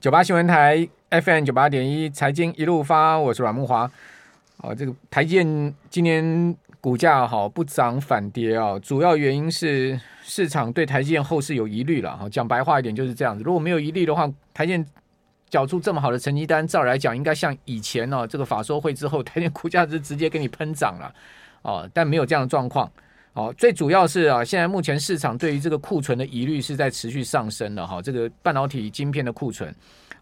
九八新闻台 FM 九八点一财经一路发，我是阮木华。哦，这个台建今年股价好不涨反跌啊，主要原因是市场对台积电后市有疑虑了。哈，讲白话一点就是这样子。如果没有疑虑的话，台建缴出这么好的成绩单，照来讲应该像以前呢，这个法说会之后，台积电股价是直接给你喷涨了。哦，但没有这样的状况。哦，最主要是啊，现在目前市场对于这个库存的疑虑是在持续上升的哈。这个半导体晶片的库存，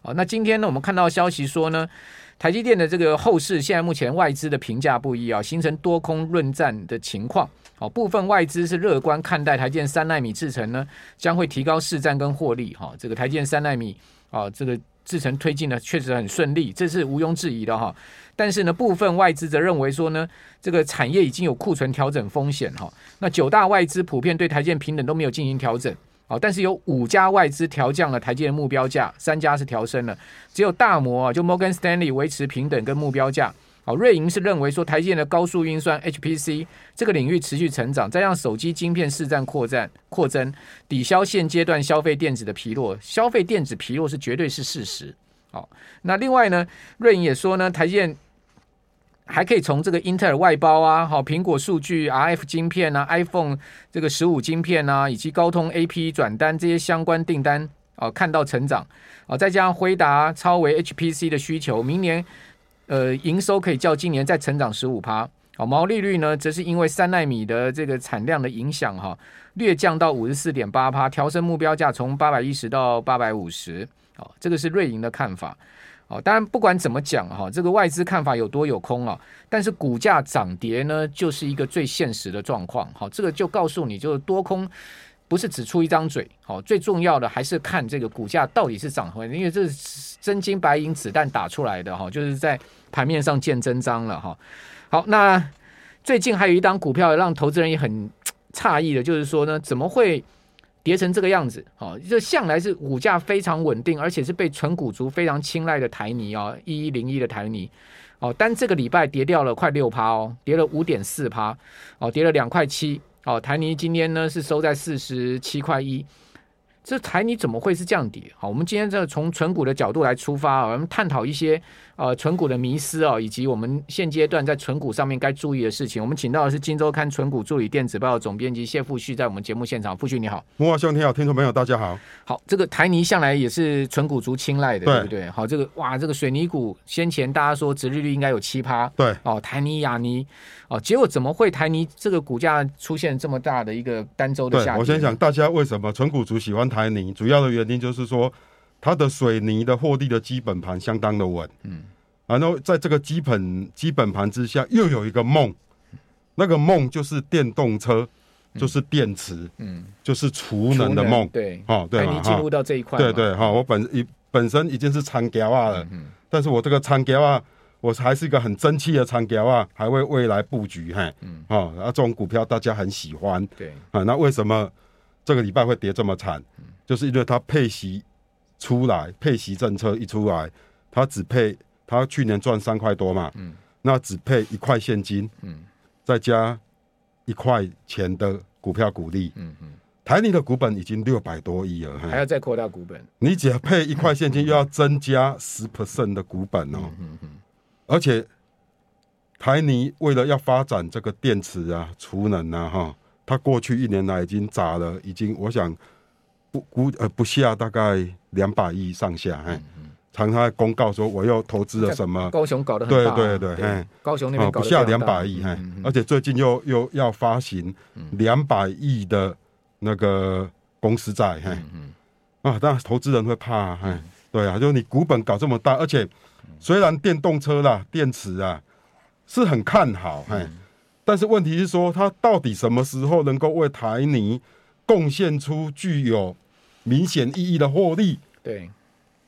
啊，那今天呢，我们看到消息说呢，台积电的这个后市现在目前外资的评价不一啊，形成多空论战的情况。哦，部分外资是乐观看待台积电三纳米制程呢，将会提高市占跟获利。哈，这个台积电三纳米啊，这个制成推进呢确实很顺利，这是毋庸置疑的哈。但是呢，部分外资则认为说呢，这个产业已经有库存调整风险哈。那九大外资普遍对台建平等都没有进行调整，好，但是有五家外资调降了台积电目标价，三家是调升了，只有大摩啊，就 Morgan Stanley 维持平等跟目标价。好，瑞银是认为说台积电的高速运算 HPC 这个领域持续成长，再让手机晶片市占扩占扩增，抵消现阶段消费电子的疲弱。消费电子疲弱是绝对是事实。好，那另外呢，瑞银也说呢，台积电。还可以从这个英特尔外包啊，好，苹果数据 RF 晶片啊，iPhone 这个十五晶片啊，以及高通 AP 转单这些相关订单啊，看到成长啊，再加上辉达、超微 HPC 的需求，明年呃营收可以较今年再成长十五趴，好，毛利率呢，则是因为三奈米的这个产量的影响哈，略降到五十四点八趴，调升目标价从八百一十到八百五十，好，这个是瑞银的看法。哦，当然不管怎么讲哈，这个外资看法有多有空啊，但是股价涨跌呢，就是一个最现实的状况。好，这个就告诉你，就是多空不是只出一张嘴，好，最重要的还是看这个股价到底是涨回，因为这是真金白银子弹打出来的哈，就是在盘面上见真章了哈。好，那最近还有一档股票让投资人也很诧异的，就是说呢，怎么会？跌成这个样子，哦，这向来是股价非常稳定，而且是被纯股族非常青睐的台泥哦，一一零一的台泥，哦，但这个礼拜跌掉了快六趴哦，跌了五点四趴，哦，跌了两块七，哦，台泥今天呢是收在四十七块一。这台泥怎么会是这样跌？好，我们今天这从纯股的角度来出发，我们探讨一些呃存股的迷失啊，以及我们现阶段在存股上面该注意的事情。我们请到的是《金周刊》存股助理电子报总编辑谢富旭，在我们节目现场。富旭你好，慕驊兄你好，听众朋友大家好。好，这个台泥向来也是存股族青睐的，对，对不对？好，这个哇，这个水泥股先前大家说殖利率应该有七趴，对，哦，台泥、亚泥。哦，结果怎么会台泥这个股价出现这么大的一个单周的下跌？我先想大家为什么存股族喜欢台泥，主要的原因就是说它的水泥的货地的基本盘相当的稳，嗯，然后在这个基本基本盘之下，又有一个梦，那个梦就是电动车，就是电池，嗯，就是储能的梦，对，哦，对，台泥进入到这一块，对对，哈，我本已本身已经是长胶啊了，嗯，但是我这个长胶啊。我还是一个很争气的长条啊，还为未来布局哈，嗯，哦，然后这种股票大家很喜欢，对，啊，那为什么这个礼拜会跌这么惨？嗯，就是因为它配息出来，配息政策一出来，他只配，他去年赚三块多嘛，嗯，那只配一块现金，嗯，再加一块钱的股票股利，嗯嗯，台泥的股本已经六百多亿了，还要再扩大股本，你只要配一块现金，又要增加十 percent 的股本哦，嗯嗯。而且台泥为了要发展这个电池啊、储能啊，哈，它过去一年来已经砸了，已经我想不估呃不下大概两百亿上下，哎、嗯，常常公告说我又投资了什么，高雄搞得很大，对对对，哎，高雄那边不下两百亿，哎，而且最近又又要发行两百亿的那个公司债，哎，啊，当然投资人会怕，哎，对啊，就是你股本搞这么大，而且。虽然电动车啦、电池啊是很看好，哎，但是问题是说，它到底什么时候能够为台泥贡献出具有明显意义的获利？对，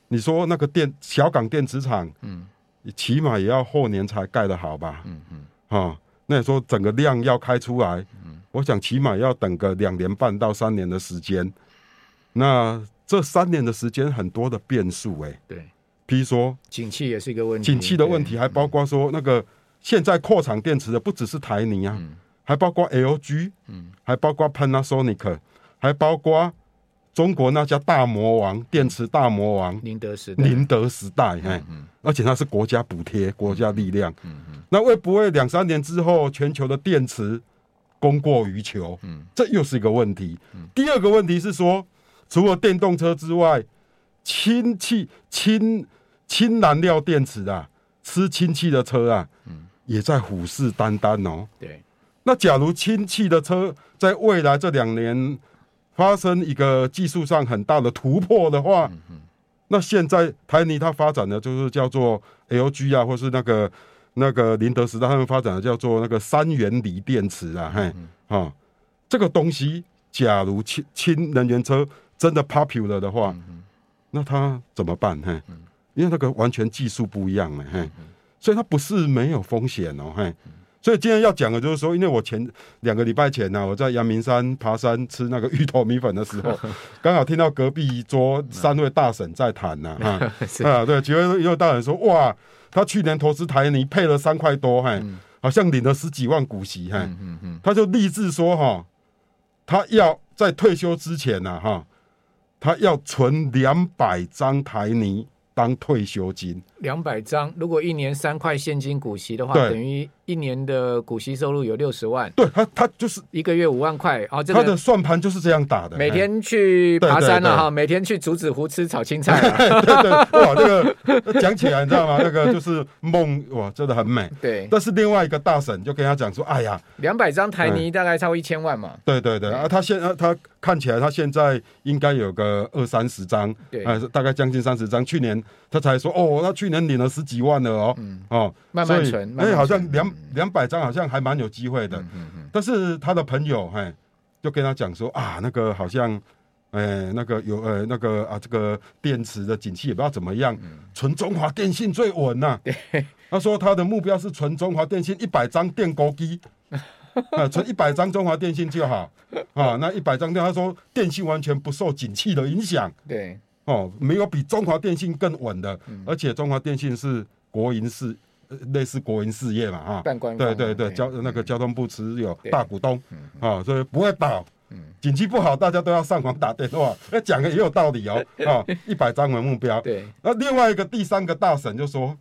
你说那个电小港电池厂，嗯，起码也要后年才盖得好吧？嗯嗯，啊，那你说整个量要开出来，嗯，我想起码要等个两年半到三年的时间。那这三年的时间很多的变数，哎，对。譬如说，景气也是一个问题。景气的问题还包括说，那个现在扩厂电池的不只是台泥啊，还包括 LG，嗯还包括 Panasonic，还包括中国那家大魔王，电池大魔王，宁德时代，宁德时代，哎，而且它是国家补贴，国家力量，嗯嗯，那会不会两三年之后，全球的电池供过于求？嗯，这又是一个问题。第二个问题是说，除了电动车之外，氢气、氢氢燃料电池啊，吃氢气的车啊，嗯。也在虎视眈眈哦。对，那假如氢气的车在未来这两年，发生一个技术上很大的突破的话，那现在台泥它发展的就是叫做 LG 啊，或是那个那个宁德时代他们发展的叫做那个三元锂电池啊，嘿，啊、这个东西假如氢氢能源车真的 popular 的话，那它怎么办？嘿，因为那个完全技术不一样了，嘿，所以它不是没有风险哦，嘿。所以今天要讲的就是说，因为我前两个礼拜前呢、啊，我在阳明山爬山吃那个芋头米粉的时候，刚好听到隔壁一桌三位大婶在谈呐，啊，啊，对，几位一位大婶说，哇，他去年投资台泥配了三块多，嘿，好像领了十几万股息，嘿，他就立志说，哈，他要在退休之前呢，哈，他要存两百张台泥当退休金。两百张，如果一年三块现金股息的话，等于。一年的股息收入有六十万，对他，他就是一个月五万块，哦，他的算盘就是这样打的。每天去爬山了哈，每天去竹子湖吃炒青菜。对对，哇，这个讲起来你知道吗？那个就是梦哇，真的很美。对，但是另外一个大婶就跟他讲说：“哎呀，两百张台泥大概超过一千万嘛。”对对对，啊，他现他看起来他现在应该有个二三十张，对，大概将近三十张。去年他才说哦，他去年领了十几万了哦，哦，慢慢存，哎，好像两。两百张好像还蛮有机会的，但是他的朋友嘿，就跟他讲说啊，那个好像，哎、欸，那个有呃，那个啊，这个电池的景气也不知道怎么样，存、嗯、中华电信最稳呐、他说他的目标是存中华电信一百张电锅机，啊，存一百张中华电信就好。啊。那一百张电，他说电信完全不受景气的影响。对，哦，没有比中华电信更稳的，嗯、而且中华电信是国营事。类似国营事业嘛，哈，对对对，交那个交通部持有大股东，啊，所以不会倒。景气不好，大家都要上网打电话，那讲的也有道理哦，啊，一百张为目标。对，那另外一个第三个大神就说，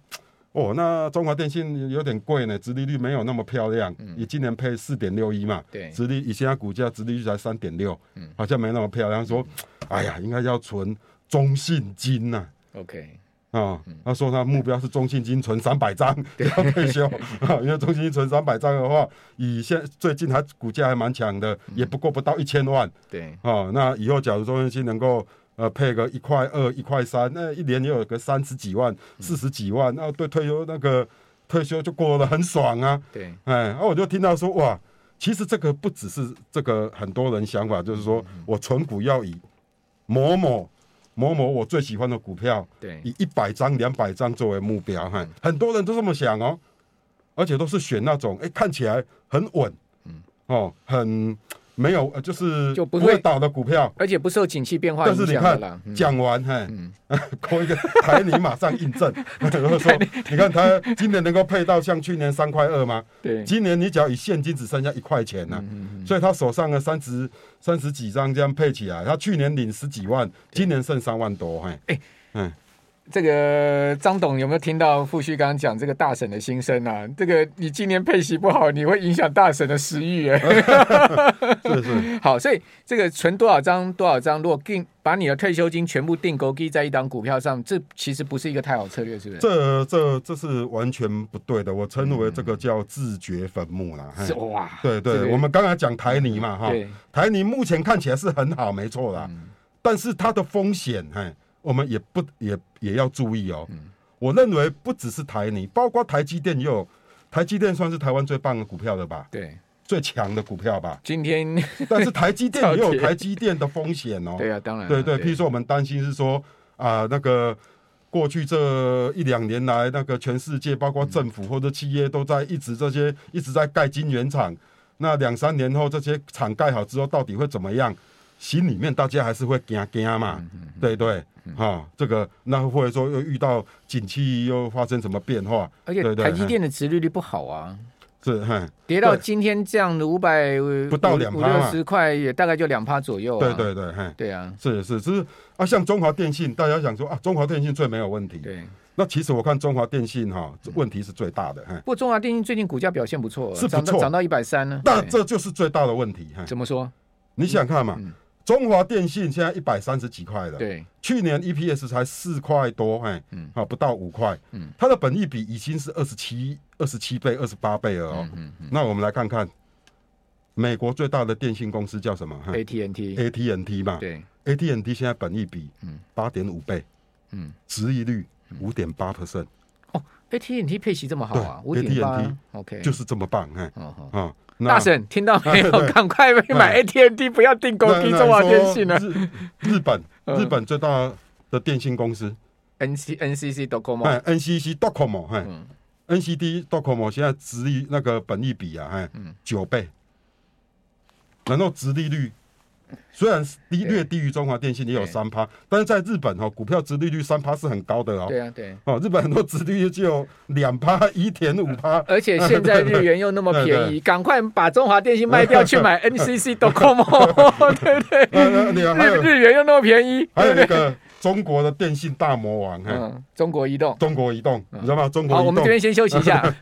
哦，那中华电信有点贵呢，殖利率没有那么漂亮，你今年配四点六一嘛，对，殖利以现在股价殖利率才三点六，好像没那么漂亮。说，哎呀，应该要存中信金呐。OK。啊，他说他目标是中信金存三百张 要退休啊，因为中信金存三百张的话，以现最近还股价还蛮强的，也不过不到一千万。对，啊，那以后假如中信金能够呃配个一块二、一块三，那一年也有个三十几万、四十几万，那对退休那个退休就过得很爽啊。对，哎，然后我就听到说哇，其实这个不只是这个很多人想法，就是说我存股要以某某。某某我最喜欢的股票，对，以一百张、两百张作为目标，哈，很多人都这么想哦，而且都是选那种，哎，看起来很稳，嗯，哦，很。没有，就是就不会倒的股票，而且不受景气变化影响。但是你看，讲完，嘿，扣一个台泥马上印证。说，你看他今年能够配到像去年三块二吗？对，今年你只要以现金只剩下一块钱了，所以他手上的三十三十几张这样配起来，他去年领十几万，今年剩三万多，嘿，嗯。这个张董有没有听到傅旭刚刚讲这个大婶的心声啊？这个你今年配息不好，你会影响大婶的食欲哎。是是。好，所以这个存多少张多少张，如果定把你的退休金全部定勾记在一档股票上，这其实不是一个太好策略，是不是？这这这是完全不对的。我称为这个叫自掘坟墓啦。是哇。对对，我们刚才讲台泥嘛哈，台泥目前看起来是很好，没错啦。但是它的风险，嘿。我们也不也也要注意哦。嗯、我认为不只是台泥，包括台积电也有。台积电算是台湾最棒的股票了吧？对，最强的股票吧。今天，但是台积电也有台积电的风险哦。对啊，当然。对对，譬如说我们担心是说啊、呃，那个过去这一两年来，那个全世界包括政府或者企业都在一直这些一直在盖晶圆厂。那两三年后这些厂盖好之后，到底会怎么样？心里面大家还是会惊惊嘛，对对。哈、哦，这个那或者说又遇到景气又发生什么变化？而且台积电的殖利率不好啊。是，跌到今天这样的五百不到两五六十块，也大概就两趴左右。对对对，对啊，是是是啊，像中华电信，大家想说啊，中华电信最没有问题。对，那其实我看中华电信哈，问题是最大的。不过中华电信最近股价表现不错，是不错，涨到一百三呢。那这就是最大的问题。怎么说？你想看嘛？中华电信现在一百三十几块了，对，去年 EPS 才四块多，哎，嗯，好，不到五块，嗯，它的本益比已经是二十七、二十七倍、二十八倍了哦。嗯嗯，那我们来看看美国最大的电信公司叫什么？AT&T，AT&T 嘛，对，AT&T 现在本益比嗯。八点五倍，嗯，殖利率五点八 percent。哦，AT&T 配息这么好啊，五点八，OK，就是这么棒，哎，啊。大婶听到没有？赶快买 AT&T，不要订购中华电信了。日本日本最大的电信公司。NC NCC Docomo NCC Docomo NCD Docomo 现在殖利那个本利比啊，九倍，然后殖利率。虽然低略低于中华电信也有三趴，但是在日本哦，股票殖利率三趴是很高的哦。对啊，对。哦，日本很多殖利率只有两趴、一点五趴，而且现在日元又那么便宜，赶快把中华电信卖掉去买 NCC Docomo，对不对？日日元又那么便宜，还有那个中国的电信大魔王，嗯，中国移动，中国移动，你知道吗？中国移动。好，我们这边先休息一下。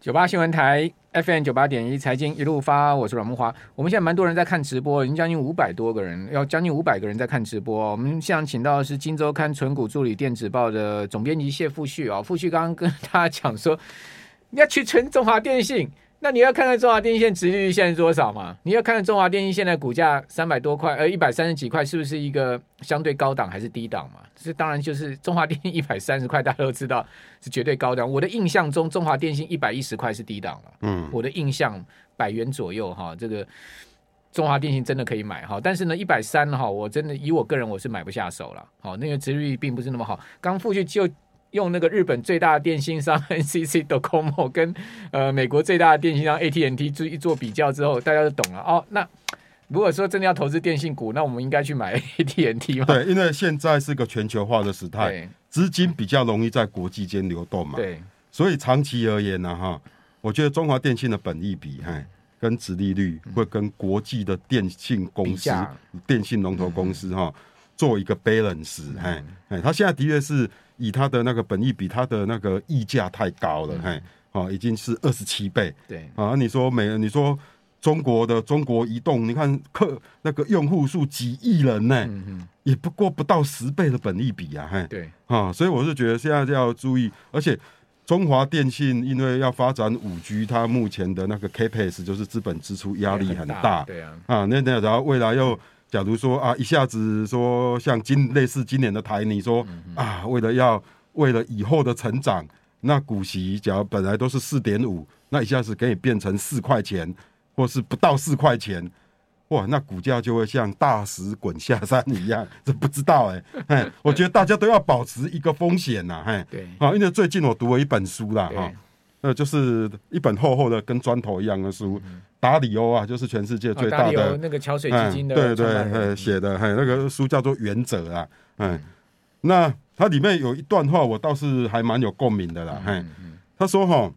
九八新闻台 FM 九八点一财经一路发，我是阮木华。我们现在蛮多人在看直播，已经将近五百多个人，要将近五百个人在看直播。我们现在请到的是《金周刊》存股助理电子报的总编辑谢富旭啊，富旭刚刚跟大家讲说，你要去存中华电信。那你要看看中华电信殖利率现在是多少嘛？你要看看中华电信现在股价三百多块，呃，一百三十几块，是不是一个相对高档还是低档嘛？这当然就是中华电信 一百三十块，大家都知道是绝对高档。我的印象中，中华电信一百一十块是低档了。嗯，我的印象百元左右哈，这个中华电信真的可以买哈。但是呢，一百三哈，我真的以我个人我是买不下手了。好，那个殖利率并不是那么好。刚富去就。用那个日本最大的电信商 NCC Docomo 跟呃美国最大的电信商 AT&T 做一做比较之后，大家就懂了哦。那如果说真的要投资电信股，那我们应该去买 AT&T 吗？对，因为现在是个全球化的时代，资金比较容易在国际间流动嘛。对，所以长期而言呢、啊，哈，我觉得中华电信的本益比，哈，跟殖利率会跟国际的电信公司、电信龙头公司哈做一个 balance。哎哎，他现在的确是。以它的那个本益比，它的那个溢价太高了，嘿，哦，已经是二十七倍，对，啊，你说美，你说中国的中国移动，你看客那个用户数几亿人呢，也不过不到十倍的本益比啊，嘿，对，啊，所以我是觉得现在就要注意，而且中华电信因为要发展五 G，它目前的那个 CapEx 就是资本支出压力很大，对啊，啊，那那然后未来又。假如说啊，一下子说像今类似今年的台，你说啊，为了要为了以后的成长，那股息假如本来都是四点五，那一下子可以变成四块钱，或是不到四块钱，哇，那股价就会像大石滚下山一样，这不知道哎、欸，哎，我觉得大家都要保持一个风险呐，哎，对，啊，因为最近我读了一本书啦，哈。那就是一本厚厚的跟砖头一样的书，达里欧啊，就是全世界最大的、哦、那个桥水基金的，对对，写的，那个书叫做《原则》啊，嗯，那它里面有一段话，我倒是还蛮有共鸣的啦，嗯，他说哈，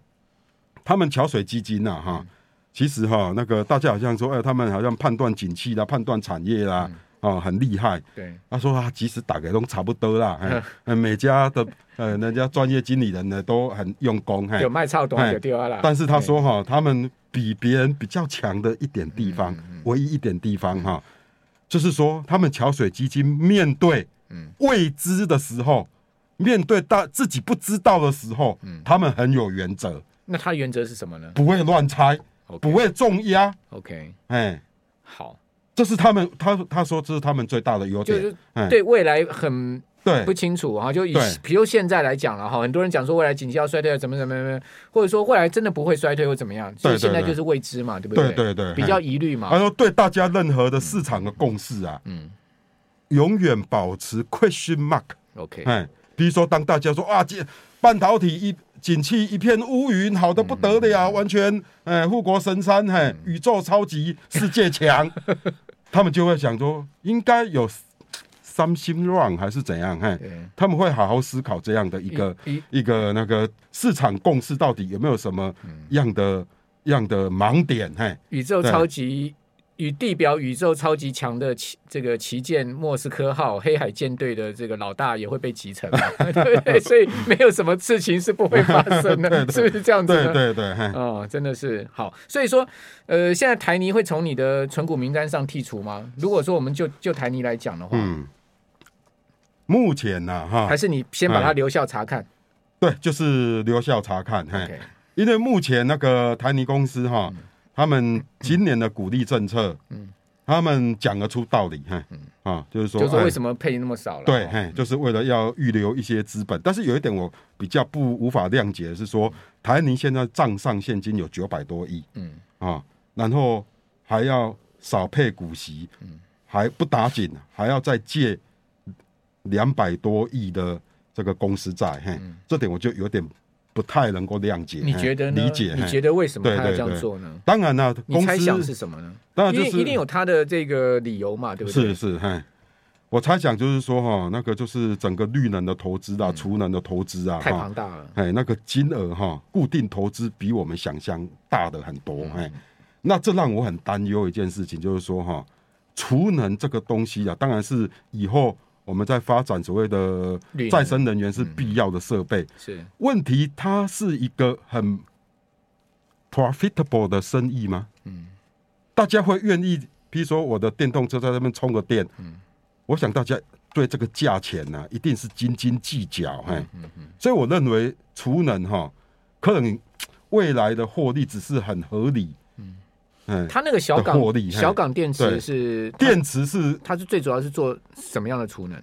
他们桥水基金呐，哈，其实哈，那个大家好像说，哎，他们好像判断景气啦，判断产业啦。哦，很厉害。对，他说他其实打给都差不多啦。嗯，每家的 呃，人家专业经理人呢都很用功。有卖超多的地方啦。但是他说哈，他们比别人比较强的一点地方，唯一一点地方哈，就是说他们桥水基金面对未知的时候，面对大自己不知道的时候，他们很有原则。那他原则是什么呢？不会乱猜，不会重压。OK，哎，好。这是他们，他他说这是他们最大的优点，就是对未来很对不清楚哈。就以比如现在来讲了哈，很多人讲说未来经济要衰退，怎么怎么怎么，或者说未来真的不会衰退或怎么样，所以现在就是未知嘛，对不对？对对对，比较疑虑嘛。他说对大家任何的市场的共识啊，嗯，永远保持 question mark。OK，哎，比如说当大家说啊，这半导体一。景气一片乌云，好的不得了，完全哎，护国神山，嘿，宇宙超级世界强，他们就会想说，应该有 something wrong 还是怎样？嘿，他们会好好思考这样的一个一个那个市场共识到底有没有什么样的样的盲点？嘿，宇宙超级。与地表宇宙超级强的旗这个旗舰莫斯科号黑海舰队的这个老大也会被集成，对不对？所以没有什么事情是不会发生的，对对是不是这样子？对对对，哦，真的是好。所以说，呃，现在台泥会从你的存股名单上剔除吗？如果说我们就就台泥来讲的话，嗯，目前呢、啊，哈，还是你先把它留校查看？对，就是留校查看，嘿因为目前那个台泥公司哈。嗯他们今年的鼓励政策，嗯，他们讲得出道理，哈，啊，就是说，就是为什么配那么少了？对，嘿，就是为了要预留一些资本。但是有一点我比较不无法谅解的是说，台泥现在账上现金有九百多亿，嗯，啊，然后还要少配股息，嗯，还不打紧，还要再借两百多亿的这个公司债，嘿，这点我就有点。不太能够谅解，你觉得呢？理解？你觉得为什么他要这样做呢？当然了，你猜想是什么呢？当然就是一定有他的这个理由嘛，对不对？是是，嘿，我猜想就是说哈，那个就是整个绿能的投资啊，储能的投资啊，太庞大了。哎，那个金额哈，固定投资比我们想象大的很多。哎，那这让我很担忧一件事情，就是说哈，储能这个东西啊，当然是以后。我们在发展所谓的再生能源是必要的设备，是。问题，它是一个很 profitable 的生意吗？嗯，大家会愿意，比如说我的电动车在那边充个电，嗯，我想大家对这个价钱呢，一定是斤斤计较，嘿，所以我认为储能哈，可能未来的获利只是很合理。嗯，它那个小港 小港电池是电池是它是最主要是做什么样的储能？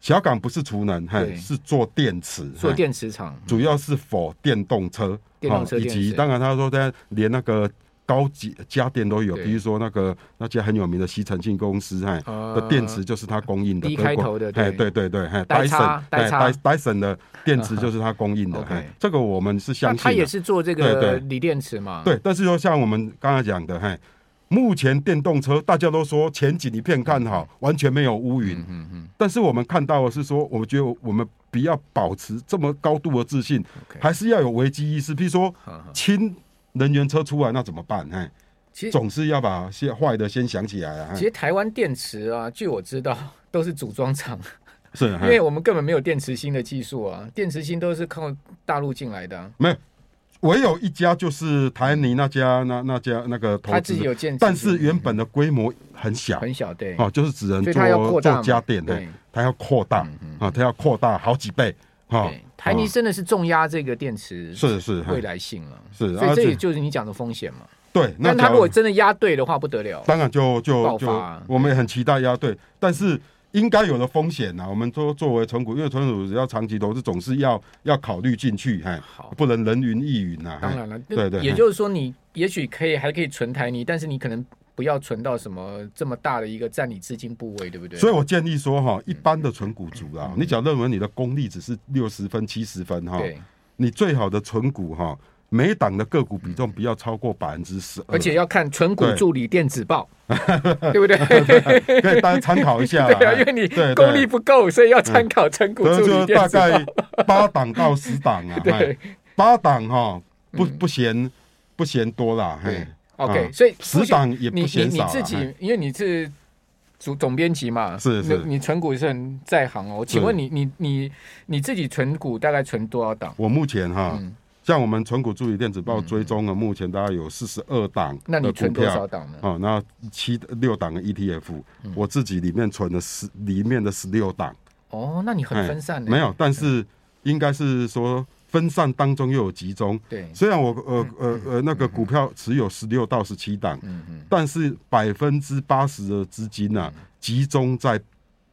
小港不是储能，嘿，是做电池，做电池厂，主要是 for 电动车，电动车以及当然他说在连那个。高级家电都有，比如说那个那家很有名的吸尘器公司，哎，的电池就是他供应的。开头的，哎，对对对，哎，戴森，戴戴森的电池就是他供应的。哎，这个我们是相信。他也是做这个锂电池嘛？对，但是说像我们刚才讲的，哎，目前电动车大家都说前景一片看好，完全没有乌云。嗯嗯。但是我们看到的是说，我觉得我们不要保持这么高度的自信，还是要有危机意识。比如说，氢。能源车出来那怎么办？哎，其实总是要把些坏的先想起来啊。其实台湾电池啊，据我知道 都是组装厂，是，因为我们根本没有电池芯的技术啊，电池芯都是靠大陆进来的啊。没有，唯有一家就是台泥那家，那那家那个投资，他自己有建，但是原本的规模很小，很小，对，哦，就是只能做做家电的，他要扩大啊，他要扩大好几倍。好，台泥真的是重压这个电池，是是未来性了，是，所以这也就是你讲的风险嘛。对，那他如果真的压对的话，不得了，当然就就就我们也很期待压对，但是应该有的风险呢，我们作作为存股，因为存股要长期投资，总是要要考虑进去，哎，好，不能人云亦云呐。当然了，对对，也就是说，你也许可以还可以存台泥，但是你可能。不要存到什么这么大的一个占你资金部位，对不对？所以我建议说哈，一般的存股族啊，你只要认为你的功力只是六十分、七十分哈，你最好的存股哈，每档的个股比重不要超过百分之十二，而且要看存股助理电子报，对不对？可以大家参考一下。对啊，因为你功力不够，所以要参考存股助理电子报。大概八档到十档啊，对，八档哈，不不嫌不嫌多啦，嘿。OK，所以十档也不嫌少。你你自己，因为你是总总编辑嘛，是是，你存股也是很在行哦。请问你你你你自己存股大概存多少档？我目前哈，像我们存股助理电子报追踪的，目前大概有四十二档。那你存多少档呢？啊，那七六档的 ETF，我自己里面存了十里面的十六档。哦，那你很分散的。没有，但是应该是说。分散当中又有集中，对。虽然我呃呃呃那个股票持有十六到十七档，嗯嗯，但是百分之八十的资金呢，集中在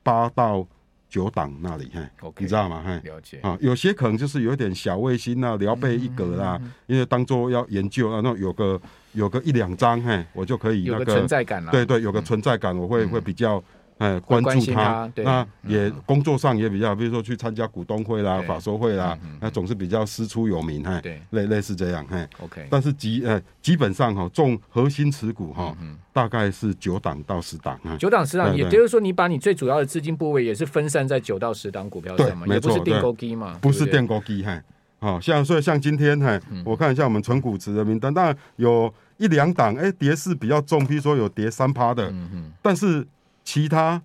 八到九档那里，嘿，你知道吗？嘿，了解。啊，有些可能就是有点小卫星啊，聊备一格啦，因为当做要研究啊，那有个有个一两张，嘿，我就可以那个存在感了，对对，有个存在感，我会会比较哎，关注他，那也工作上也比较，比如说去参加股东会啦、法说会啦，那总是比较师出有名，哈，类类似这样，哈，OK。但是基呃基本上哈，重核心持股哈，大概是九档到十档啊，九档十档，也就是说你把你最主要的资金部位也是分散在九到十档股票上嘛，也不是定钩机嘛，不是定钩机，哈，好像所以像今天哈，我看一下我们纯股池的名单，当然有一两档哎跌势比较重，比如说有跌三趴的，但是。其他，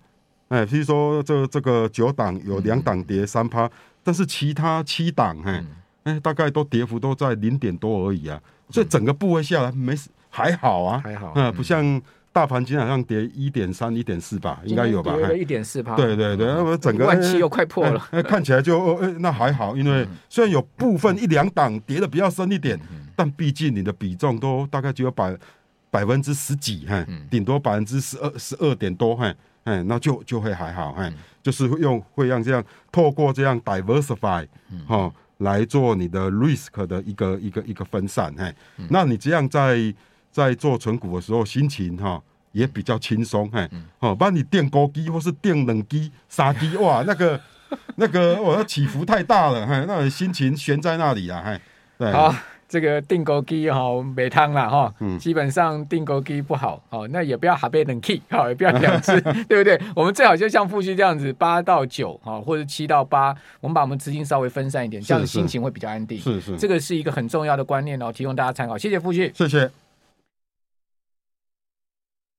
哎，譬如说这这个九档有两档跌三趴，嗯、但是其他七档，哎，哎，大概都跌幅都在零点多而已啊，所以整个部位下来没还好啊，还好，嗯，不像大盘今天好像跌一点三、一点四吧，应该有吧？一点四吧，对对对，那么整个万七又快破了，哎，看起来就哎那还好，因为虽然有部分一两档跌的比较深一点，但毕竟你的比重都大概只有百。百分之十几，哈，顶多百分之十二、十二点多，哈，哎，那就就会还好，哈、嗯，就是用会让这样透过这样 diversify，哈、哦，来做你的 risk 的一个一个一个分散，哈、嗯，那你这样在在做存股的时候，心情哈、哦、也比较轻松，哈，好、嗯，把、哦、你电高机或是电冷机、杀机，哇，那个那个我要起伏太大了，哈，那心情悬在那里了，哈，对。好这个定格机哈没汤了哈，基本上定格机不好哦，那也不要哈贝冷 key 好，也不要两只，对不对？我们最好就像富旭这样子，八到九哈，或者七到八，我们把我们资金稍微分散一点，这样子心情会比较安定。是是，这个是一个很重要的观念哦，提供大家参考。谢谢富旭，谢谢。